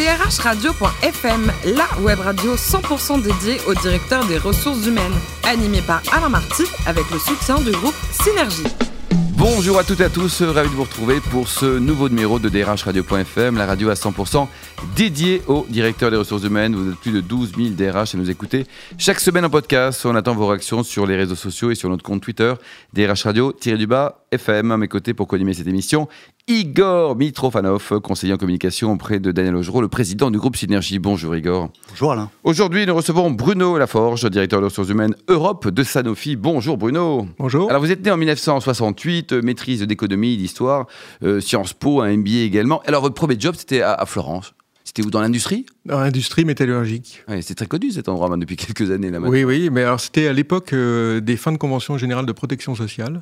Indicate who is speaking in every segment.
Speaker 1: drhradio.fm, la web radio 100% dédiée au directeur des ressources humaines, animée par Alain Marty avec le soutien du groupe Synergie.
Speaker 2: Bonjour à toutes et à tous, ravi de vous retrouver pour ce nouveau numéro de DRHradio.fm, la radio à 100% dédiée au directeur des ressources humaines. Vous êtes plus de 12 000 DRH à nous écouter chaque semaine en podcast. On attend vos réactions sur les réseaux sociaux et sur notre compte Twitter, DRH Radio-du-bas FM. À mes côtés pour co cette émission, Igor Mitrofanov, conseiller en communication auprès de Daniel Augereau, le président du groupe Synergie. Bonjour Igor.
Speaker 3: Bonjour Alain.
Speaker 2: Aujourd'hui, nous recevons Bruno Laforge, directeur des ressources humaines Europe de Sanofi. Bonjour Bruno.
Speaker 4: Bonjour.
Speaker 2: Alors vous êtes né en 1968, euh, maîtrise d'économie, d'histoire, euh, Sciences Po, un MBA également. Alors votre premier job, c'était à Florence. C'était où dans l'industrie?
Speaker 4: Dans l'industrie métallurgique.
Speaker 2: c'est très connu cet endroit depuis quelques années. Là,
Speaker 4: oui, oui, mais alors c'était à l'époque euh, des fins de convention générale de protection sociale.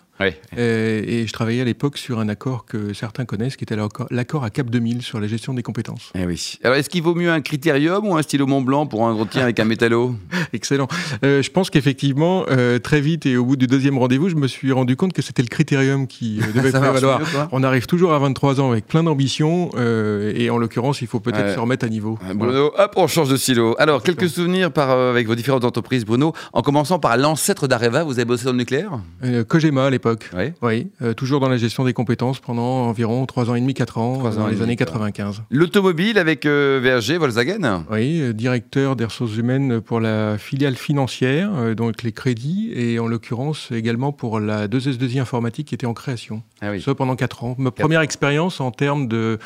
Speaker 4: Et, je travaillais à l'époque sur un accord que certains connaissent, qui était l'accord à Cap 2000 sur la gestion des compétences.
Speaker 2: Eh oui. Alors est-ce qu'il vaut mieux un critérium ou un stylo Mont Blanc pour un entretien avec un métallo?
Speaker 4: Excellent. Euh, je pense qu'effectivement, euh, très vite et au bout du deuxième rendez-vous, je me suis rendu compte que c'était le critérium qui devait prévaloir. On arrive toujours à 23 ans avec plein d'ambition et en l'occurrence, il faut peut-être remettre à niveau.
Speaker 2: Bruno, hop, on change de silo. Alors, quelques souvenirs par, euh, avec vos différentes entreprises, Bruno. En commençant par l'ancêtre d'Areva, vous avez bossé dans le nucléaire?
Speaker 4: Euh, Kojima à l'époque. Oui. oui euh, toujours dans la gestion des compétences pendant environ 3 ans et demi, 4 ans, dans les années 95.
Speaker 2: L'automobile avec VRG, Volkswagen?
Speaker 4: Oui, directeur des ressources humaines pour la filiale financière, donc les crédits, et en l'occurrence également pour la 2S2I informatique qui était en création. Ah oui. Ça pendant 4 ans. Ma première expérience en termes de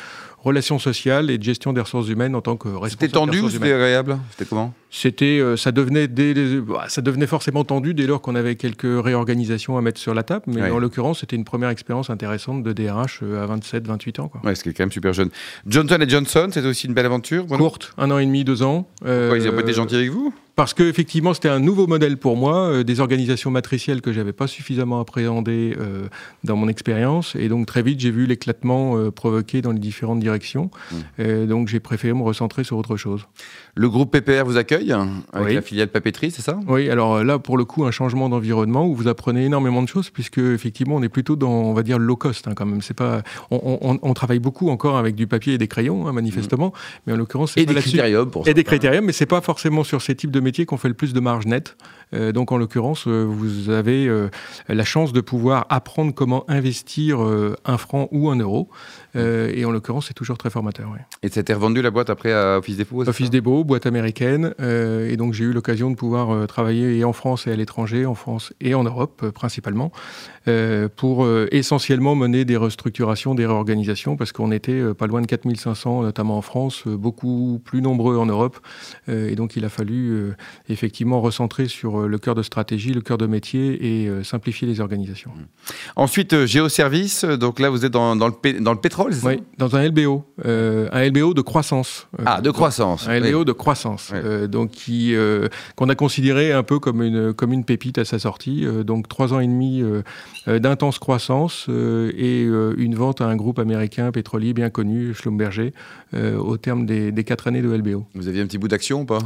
Speaker 4: relations sociales et de gestion des ressources humaines en tant que responsable.
Speaker 2: C'était tendu ou c'était agréable? C'était comment?
Speaker 4: C'était, euh, ça devenait, bah, ça devenait forcément tendu dès lors qu'on avait quelques réorganisations à mettre sur la table. Mais en l'occurrence, c'était une première expérience intéressante de DRH euh, à 27, 28 ans. Quoi.
Speaker 2: Ouais, ce qui est quand même super jeune. Johnson Johnson, c'était aussi une belle aventure.
Speaker 4: Courte, un an et demi, deux ans.
Speaker 2: Ils n'ont pas été gentils avec vous?
Speaker 4: Parce qu'effectivement, c'était un nouveau modèle pour moi, euh, des organisations matricielles que j'avais pas suffisamment appréhendées euh, dans mon expérience. Et donc, très vite, j'ai vu l'éclatement euh, provoqué dans les différentes directions. Mmh. donc, j'ai préféré me recentrer sur autre chose.
Speaker 2: Le groupe PPR vous accueille avec la filiale papeterie, c'est ça?
Speaker 4: Oui, alors là, pour le coup, un changement d'environnement où vous apprenez énormément de choses, puisque effectivement, on est plutôt dans, on va dire, low cost hein, quand même. C'est pas, on, travaille beaucoup encore avec du papier et des crayons, hein, manifestement, mmh. mais en l'occurrence,
Speaker 2: et des critériums pour
Speaker 4: et des critériums, mais c'est pas forcément sur ces types de métiers qu'on fait le plus de marge nette. Euh, donc en l'occurrence, euh, vous avez euh, la chance de pouvoir apprendre comment investir un franc ou un euro. et en l'occurrence, c'est toujours très formateur.
Speaker 2: Et c'était revendu la boîte après à Office Depot
Speaker 4: Office Depot, boîte américaine. et donc j'ai eu l'occasion de pouvoir travailler et en France et à l'étranger, en France et en Europe principalement, pour essentiellement mener des restructurations, des réorganisations, parce qu'on était pas loin de 4500, notamment en France, beaucoup plus nombreux en Europe. et donc il a fallu effectivement recentrer sur euh, le cœur de stratégie, le cœur de métier et euh, simplifier les organisations. Mmh.
Speaker 2: Ensuite, euh, Géoservice, donc là vous êtes dans, dans, le, dans le, pétrole,
Speaker 4: Oui, dans un LBO, un LBO de croissance.
Speaker 2: Ah, de croissance.
Speaker 4: Un LBO de croissance, donc qui qu'on a considéré un peu comme une comme une pépite à sa sortie. donc trois ans et demi d'intense croissance et une vente à un groupe américain pétrolier bien connu, Schlumberger, au terme des, des, quatre années de LBO.
Speaker 2: Vous aviez un petit bout d'action ou pas?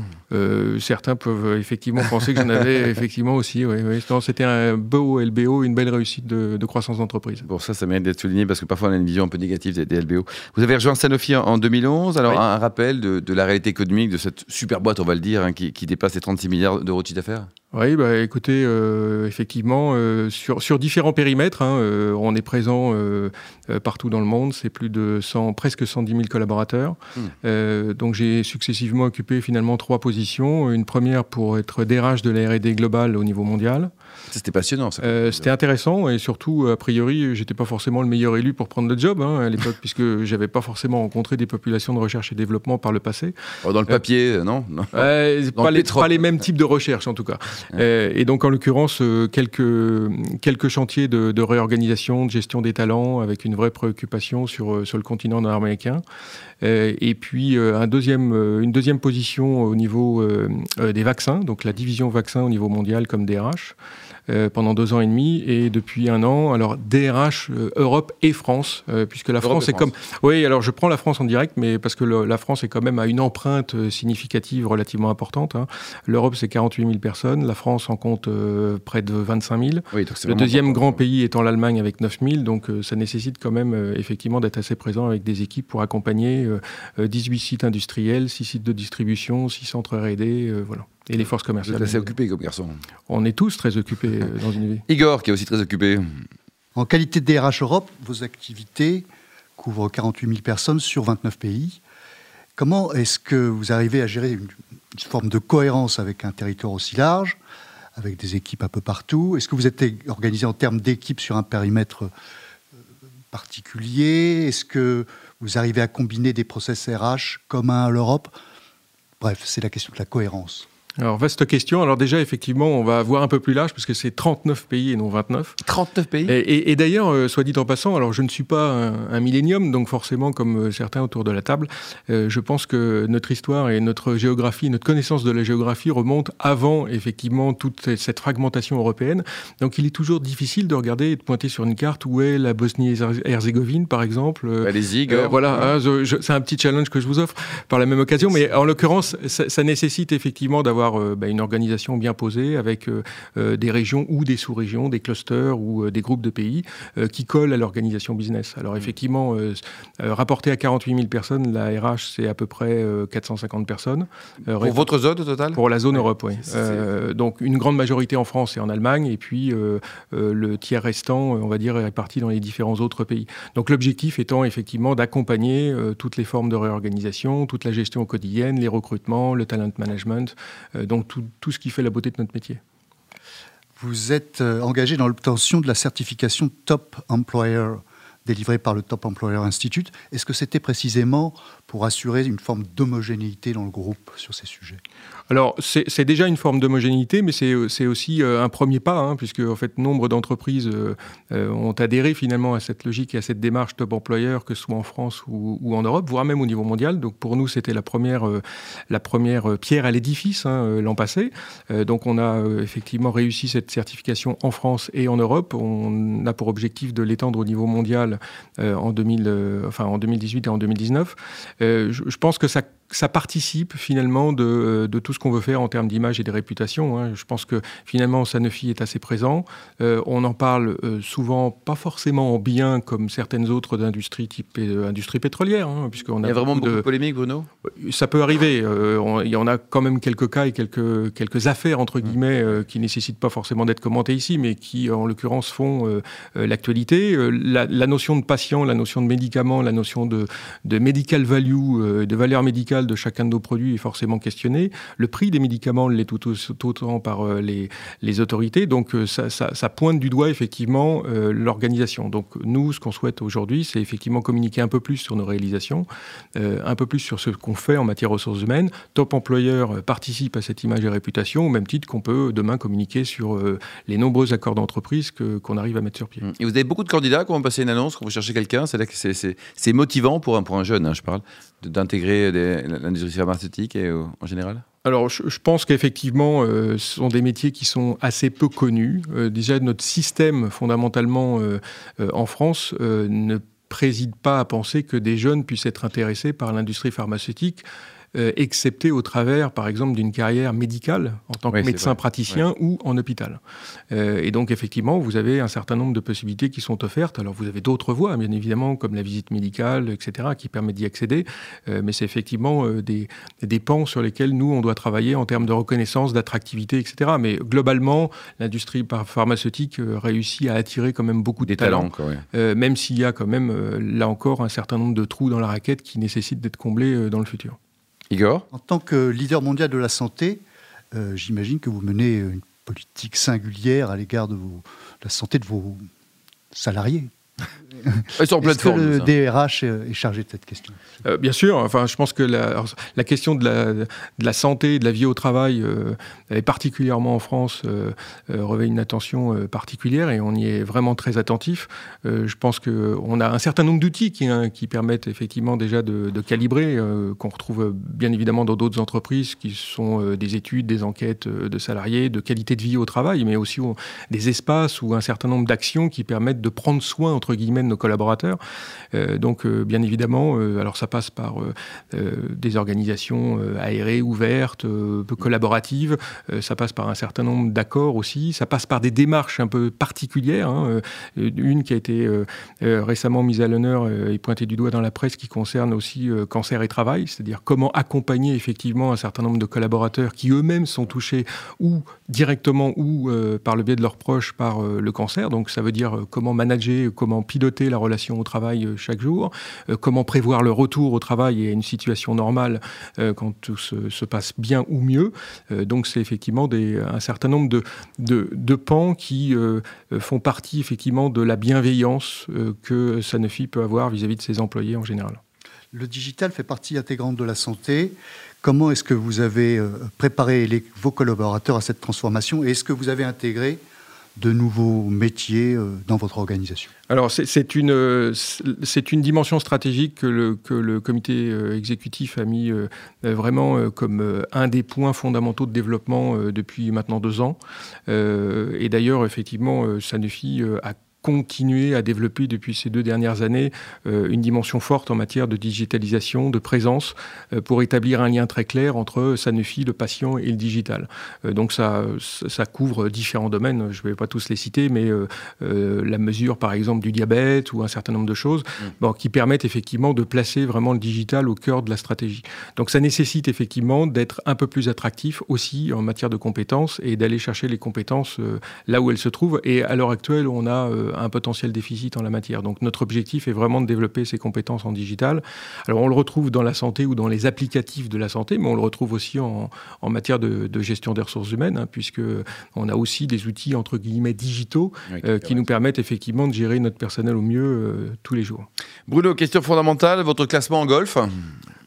Speaker 4: Certains peuvent effectivement penser que j'en avais effectivement aussi. Oui, C'était un beau LBO, une belle réussite de, croissance d'entreprise.
Speaker 2: Bon, ça, ça mérite d'être souligné parce que parfois on a une vision un peu négative des, LBO. Vous avez rejoint Sanofi en, 2011. Alors, un, rappel de, la réalité économique de cette super boîte, on va le dire, hein, qui, dépasse les 36 milliards d'euros de chiffre d'affaires?
Speaker 4: Oui, bah, écoutez, euh, effectivement, euh, sur, sur, différents périmètres, hein, euh, on est présent partout dans le monde, c'est plus de 100, presque 110 000 collaborateurs. Hmm. donc j'ai successivement occupé finalement trois positions. Une première pour être DRH de la R&D globale au niveau mondial.
Speaker 2: C'était passionnant, ça.
Speaker 4: c'était intéressant et surtout, a priori, j'étais pas forcément le meilleur élu pour prendre le job hein, à l'époque, puisque j'avais pas forcément rencontré des populations de recherche et développement par le passé.
Speaker 2: Oh, dans le papier, non, non.
Speaker 4: pas, les, pas les mêmes types de recherche en tout cas. Euh, et donc, en l'occurrence, euh, quelques, quelques chantiers de, réorganisation, de gestion des talents, avec une vraie préoccupation sur, euh, sur le continent nord-américain. et puis, un deuxième, une deuxième position au niveau des vaccins, donc la division vaccins au niveau mondial comme DRH. Euh, pendant deux ans et demi et depuis un an, alors DRH euh, Europe et France, euh, puisque la France est comme. Oui, alors je prends la France en direct, mais parce que la France est quand même à une empreinte significative relativement importante. Hein. L'Europe, c'est 48 000 personnes, La France en compte près de 25 000. le deuxième grand pays étant l'Allemagne avec 9 000. Donc ça nécessite quand même effectivement d'être assez présent avec des équipes pour accompagner 18 sites industriels, 6 sites de distribution, 6 centres R&D, voilà. Et les forces commerciales.
Speaker 2: Vous êtes assez occupé comme garçon.
Speaker 4: On est tous très occupés dans une vie.
Speaker 2: Igor, qui est aussi très occupé.
Speaker 3: En qualité de DRH Europe, vos activités couvrent 48 000 personnes sur 29 pays. Comment est-ce que vous arrivez à gérer une, forme de cohérence avec un territoire aussi large, avec des équipes un peu partout? Est-ce que vous êtes organisé en termes d'équipes sur un périmètre euh, particulier? Est-ce que vous arrivez à combiner des process RH communs à l'Europe? Bref, c'est la question de la cohérence.
Speaker 4: Alors, vaste question. Alors déjà, effectivement, on va voir un peu plus large parce que c'est 39 pays et non 29.
Speaker 2: 39 pays
Speaker 4: Et, d'ailleurs, euh, soit dit en passant, alors je ne suis pas un, un millénium, donc forcément, comme euh, certains autour de la table, euh, je pense que notre histoire et notre géographie, notre connaissance de la géographie remonte avant, effectivement, toute cette fragmentation européenne. Donc il est toujours difficile de regarder et de pointer sur une carte où est la Bosnie-Herzégovine, par exemple.
Speaker 2: Allez-y,
Speaker 4: Voilà, hein, c'est un petit challenge que je vous offre par la même occasion, mais en l'occurrence, ça nécessite effectivement d'avoir euh, bah, une organisation bien posée avec euh, euh, des régions ou des sous-régions, des clusters ou des groupes de pays qui collent à l'organisation business. Alors mmh. effectivement, rapporté à 48 000 personnes, la RH c'est à peu près 450 personnes.
Speaker 2: pour votre zone au total?
Speaker 4: Pour la zone Europe, oui. donc une grande majorité en France et en Allemagne, et puis le tiers restant, on va dire, est réparti dans les différents autres pays. Donc l'objectif étant effectivement d'accompagner toutes les formes de réorganisation, toute la gestion quotidienne, les recrutements, le talent management, donc tout, ce qui fait la beauté de notre métier.
Speaker 3: Vous êtes euh, engagé dans l'obtention de la certification Top Employer délivrée par le Top Employer Institute. Est-ce que c'était précisément pour assurer une forme d'homogénéité dans le groupe sur ces sujets?
Speaker 4: Alors, c'est déjà une forme d'homogénéité, mais c'est aussi euh, un premier pas, hein, puisque en fait, nombre d'entreprises euh, euh, ont adhéré finalement à cette logique et à cette démarche top employeur, que ce soit en France ou, en Europe, voire même au niveau mondial. Donc, pour nous, c'était la première, la première pierre à l'édifice hein, l'an passé. donc, on a effectivement réussi cette certification en France et en Europe. On a pour objectif de l'étendre au niveau mondial en, 2000, enfin, en 2018 et en 2019. Euh, je, pense que ça ça participe finalement de, euh, de tout ce qu'on veut faire en termes d'image et de réputation. Hein. Je pense que finalement Sanofi est assez présent. Euh, on en parle euh, souvent, pas forcément en bien comme certaines autres industries type industrie pétrolière. Hein,
Speaker 2: puisqu'on a Il y a vraiment beaucoup de, polémiques, Bruno?
Speaker 4: Ça peut arriver. il y en a quand même quelques cas et quelques, quelques affaires, entre guillemets, qui nécessitent pas forcément d'être commentées ici, mais qui, en l'occurrence, font l'actualité. La, la, notion de patient, la notion de médicament, la notion de, de medical value, de valeur médicale, de chacun de nos produits est forcément questionné. Le prix des médicaments l'est tout, autant par euh, les, autorités. Donc euh, ça, pointe du doigt effectivement euh, l'organisation. Donc nous, ce qu'on souhaite aujourd'hui, c'est effectivement communiquer un peu plus sur nos réalisations, un peu plus sur ce qu'on fait en matière ressources humaines. Top employeur participe à cette image et réputation, au même titre qu'on peut demain communiquer sur les nombreux accords d'entreprise qu'on arrive à mettre sur pied.
Speaker 2: Et vous avez beaucoup de candidats quand vous passez une annonce, quand vous cherchez quelqu'un, c'est motivant pour un, pour un jeune, hein, je parle, d'intégrer l'industrie pharmaceutique et, euh, en général
Speaker 4: alors, je, pense qu'effectivement, euh, ce sont des métiers qui sont assez peu connus. Euh, déjà, notre système, fondamentalement, en France, ne préside pas à penser que des jeunes puissent être intéressés par l'industrie pharmaceutique euh, excepté au travers, par exemple, d'une carrière médicale en tant que médecin praticien ou en hôpital. Euh, et donc, effectivement, vous avez un certain nombre de possibilités qui sont offertes. Alors, vous avez d'autres voies, bien évidemment, comme la visite médicale, etc., qui permettent d'y accéder. Euh, mais c'est effectivement des, des pans sur lesquels nous, on doit travailler en termes de reconnaissance, d'attractivité, etc. Mais globalement, l'industrie pharmaceutique réussit à attirer quand même beaucoup de talents, même s'il y a quand même, là encore, un certain nombre de trous dans la raquette qui nécessitent d'être comblés dans le futur.
Speaker 3: En tant que leader mondial de la santé, euh, j'imagine que vous menez une politique singulière à l'égard de, la santé de vos salariés. Est-ce que le DRH est chargé de cette question?
Speaker 4: Euh, Bien sûr. Enfin, je pense que la, la question de la, de la, santé, de la vie au travail, euh, particulièrement en France, euh, revêt une attention particulière et on y est vraiment très attentif. je pense qu'on a un certain nombre d'outils qui, hein, qui, permettent effectivement déjà de, de calibrer, qu'on retrouve bien évidemment dans d'autres entreprises, qui sont des études, des enquêtes de salariés, de qualité de vie au travail, mais aussi des espaces ou un certain nombre d'actions qui permettent de prendre soin, entre guillemets de nos collaborateurs. donc bien évidemment, alors ça passe par des organisations aérées, ouvertes, peu collaboratives. ça passe par un certain nombre d'accords aussi. Ça passe par des démarches un peu particulières. Hein. une qui a été récemment mise à l'honneur et pointée du doigt dans la presse qui concerne aussi cancer et travail, c'est-à-dire comment accompagner effectivement un certain nombre de collaborateurs qui eux-mêmes sont touchés ou directement ou euh, par le biais de leurs proches par euh, le cancer. Donc ça veut dire euh, comment manager, comment piloter la relation au travail chaque jour, comment prévoir le retour au travail et à une situation normale quand tout se, passe bien ou mieux. donc c'est effectivement un certain nombre de, pans qui font partie effectivement de la bienveillance que Sanofi peut avoir vis à -vis de ses employés en général.
Speaker 3: Le digital fait partie intégrante de la santé. Comment est-ce que vous avez euh, préparé vos collaborateurs à cette transformation et est-ce que vous avez intégré de nouveaux métiers euh, dans votre organisation
Speaker 4: Alors, c'est une, une dimension stratégique que le, que le comité euh, exécutif a mis vraiment comme un des points fondamentaux de développement depuis maintenant deux ans. Et d'ailleurs, effectivement, Sanofi a continuer à développer depuis ces deux dernières années euh, une dimension forte en matière de digitalisation, de présence, euh, pour établir un lien très clair entre Sanofi, le patient et le digital. Euh, donc ça, ça couvre différents domaines, je ne vais pas tous les citer, mais la mesure par exemple du diabète ou un certain nombre de choses mm. bon, qui permettent effectivement de placer vraiment le digital au cœur de la stratégie. Donc ça nécessite effectivement d'être un peu plus attractif aussi en matière de compétences et d'aller chercher les compétences là où elles se trouvent. Et à l'heure actuelle, on a un potentiel déficit en la matière. Donc notre objectif est vraiment de développer ces compétences en digital. Alors on le retrouve dans la santé ou dans les applicatifs de la santé, mais on le retrouve aussi en, matière de, gestion des ressources humaines, hein, puisque on a aussi des outils entre guillemets digitaux euh, qui nous permettent effectivement de gérer notre personnel au mieux euh, tous les jours.
Speaker 2: Bruno, question fondamentale, votre classement en golf?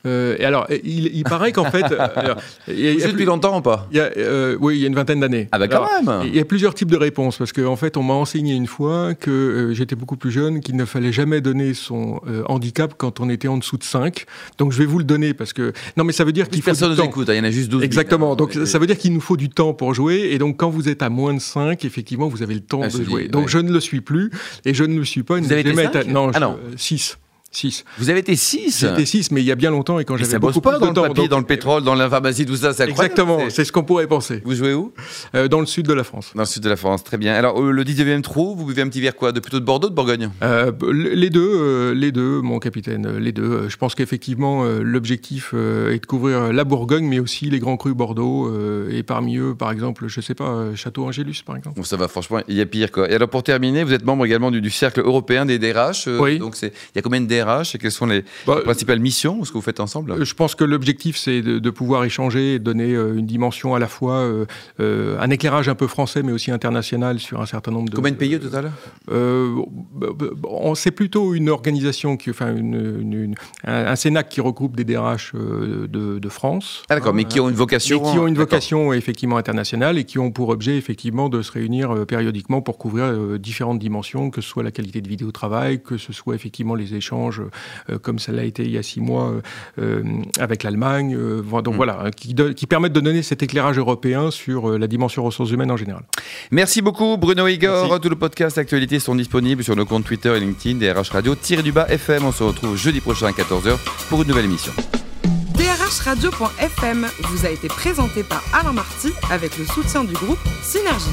Speaker 4: Euh, et alors, il, paraît qu'en fait.
Speaker 2: Euh, il y a, depuis longtemps ou pas?
Speaker 4: Euh, Oui, il y a une vingtaine d'années.
Speaker 2: Ah, bah quand même
Speaker 4: Il y a plusieurs types de réponses, parce qu'en en fait, on m'a enseigné une fois que j'étais beaucoup plus jeune, qu'il ne fallait jamais donner son handicap quand on était en dessous de 5. Donc, je vais vous le donner, parce que. Non, mais ça veut dire qu'il faut.
Speaker 2: Personne nous écoute, hein, il y en a juste 12.
Speaker 4: Exactement. Donc, ça veut dire qu'il nous faut du temps pour jouer. Et donc, quand vous êtes à moins de 5, effectivement, vous avez le temps ah, de jouer. donc, je ne le suis plus, et je ne le suis pas.
Speaker 2: Vous avez été
Speaker 4: ah, non. 6. 6.
Speaker 2: Vous avez été 6
Speaker 4: J'étais 6, mais il y a bien longtemps et quand j'avais beaucoup
Speaker 2: pas
Speaker 4: plus
Speaker 2: dans le papier, dans le pétrole, dans la pharmacie, tout ça, c'est
Speaker 4: Exactement, c'est ce qu'on pourrait penser.
Speaker 2: Vous jouez où?
Speaker 4: Euh, Dans le sud de la France.
Speaker 2: Dans le sud de la France, très bien. Alors, euh, le 19e trou, vous buvez un petit verre quoi? De plutôt de Bordeaux, de Bourgogne?
Speaker 4: Euh, Les deux, les deux, mon capitaine, les deux. Je pense qu'effectivement, l'objectif est de couvrir la Bourgogne, mais aussi les grands crus Bordeaux, et parmi eux, par exemple, je sais pas, Château Angélus, par exemple.
Speaker 2: Bon, ça va, franchement, il y a pire, quoi. Et alors, pour terminer, vous êtes membre également du, Cercle européen des DRH.
Speaker 4: oui.
Speaker 2: Donc, il y a combien de DRH et quels sont les bah, principale mission, ce que vous faites ensemble?
Speaker 4: Euh, Je pense que l'objectif, c'est de, pouvoir échanger et donner euh, une dimension à la fois, euh, un éclairage un peu français, mais aussi international sur un certain nombre de...
Speaker 2: Combien de pays au total?
Speaker 4: C'est plutôt une organisation, qui, enfin une, un, Sénat qui regroupe des DRH de, France.
Speaker 2: Ah d'accord, mais qui ont une vocation...
Speaker 4: qui ont une vocation effectivement internationale et qui ont pour objet effectivement de se réunir périodiquement pour couvrir différentes dimensions, que ce soit la qualité de vie au travail, que ce soit effectivement les échanges comme ça l'a été il y a six mois euh, euh, avec l'Allemagne. Euh, donc mm. voilà, qui, qui, permettent de donner cet éclairage européen sur la dimension ressources humaines en général.
Speaker 2: Merci beaucoup Bruno Igor. Tous le podcast actualités sont disponibles sur nos comptes Twitter et LinkedIn DRH Radio du bas FM. On se retrouve jeudi prochain à 14h pour une nouvelle émission.
Speaker 1: Radio.fm vous a été présenté par Alain Marty avec le soutien du groupe Synergie.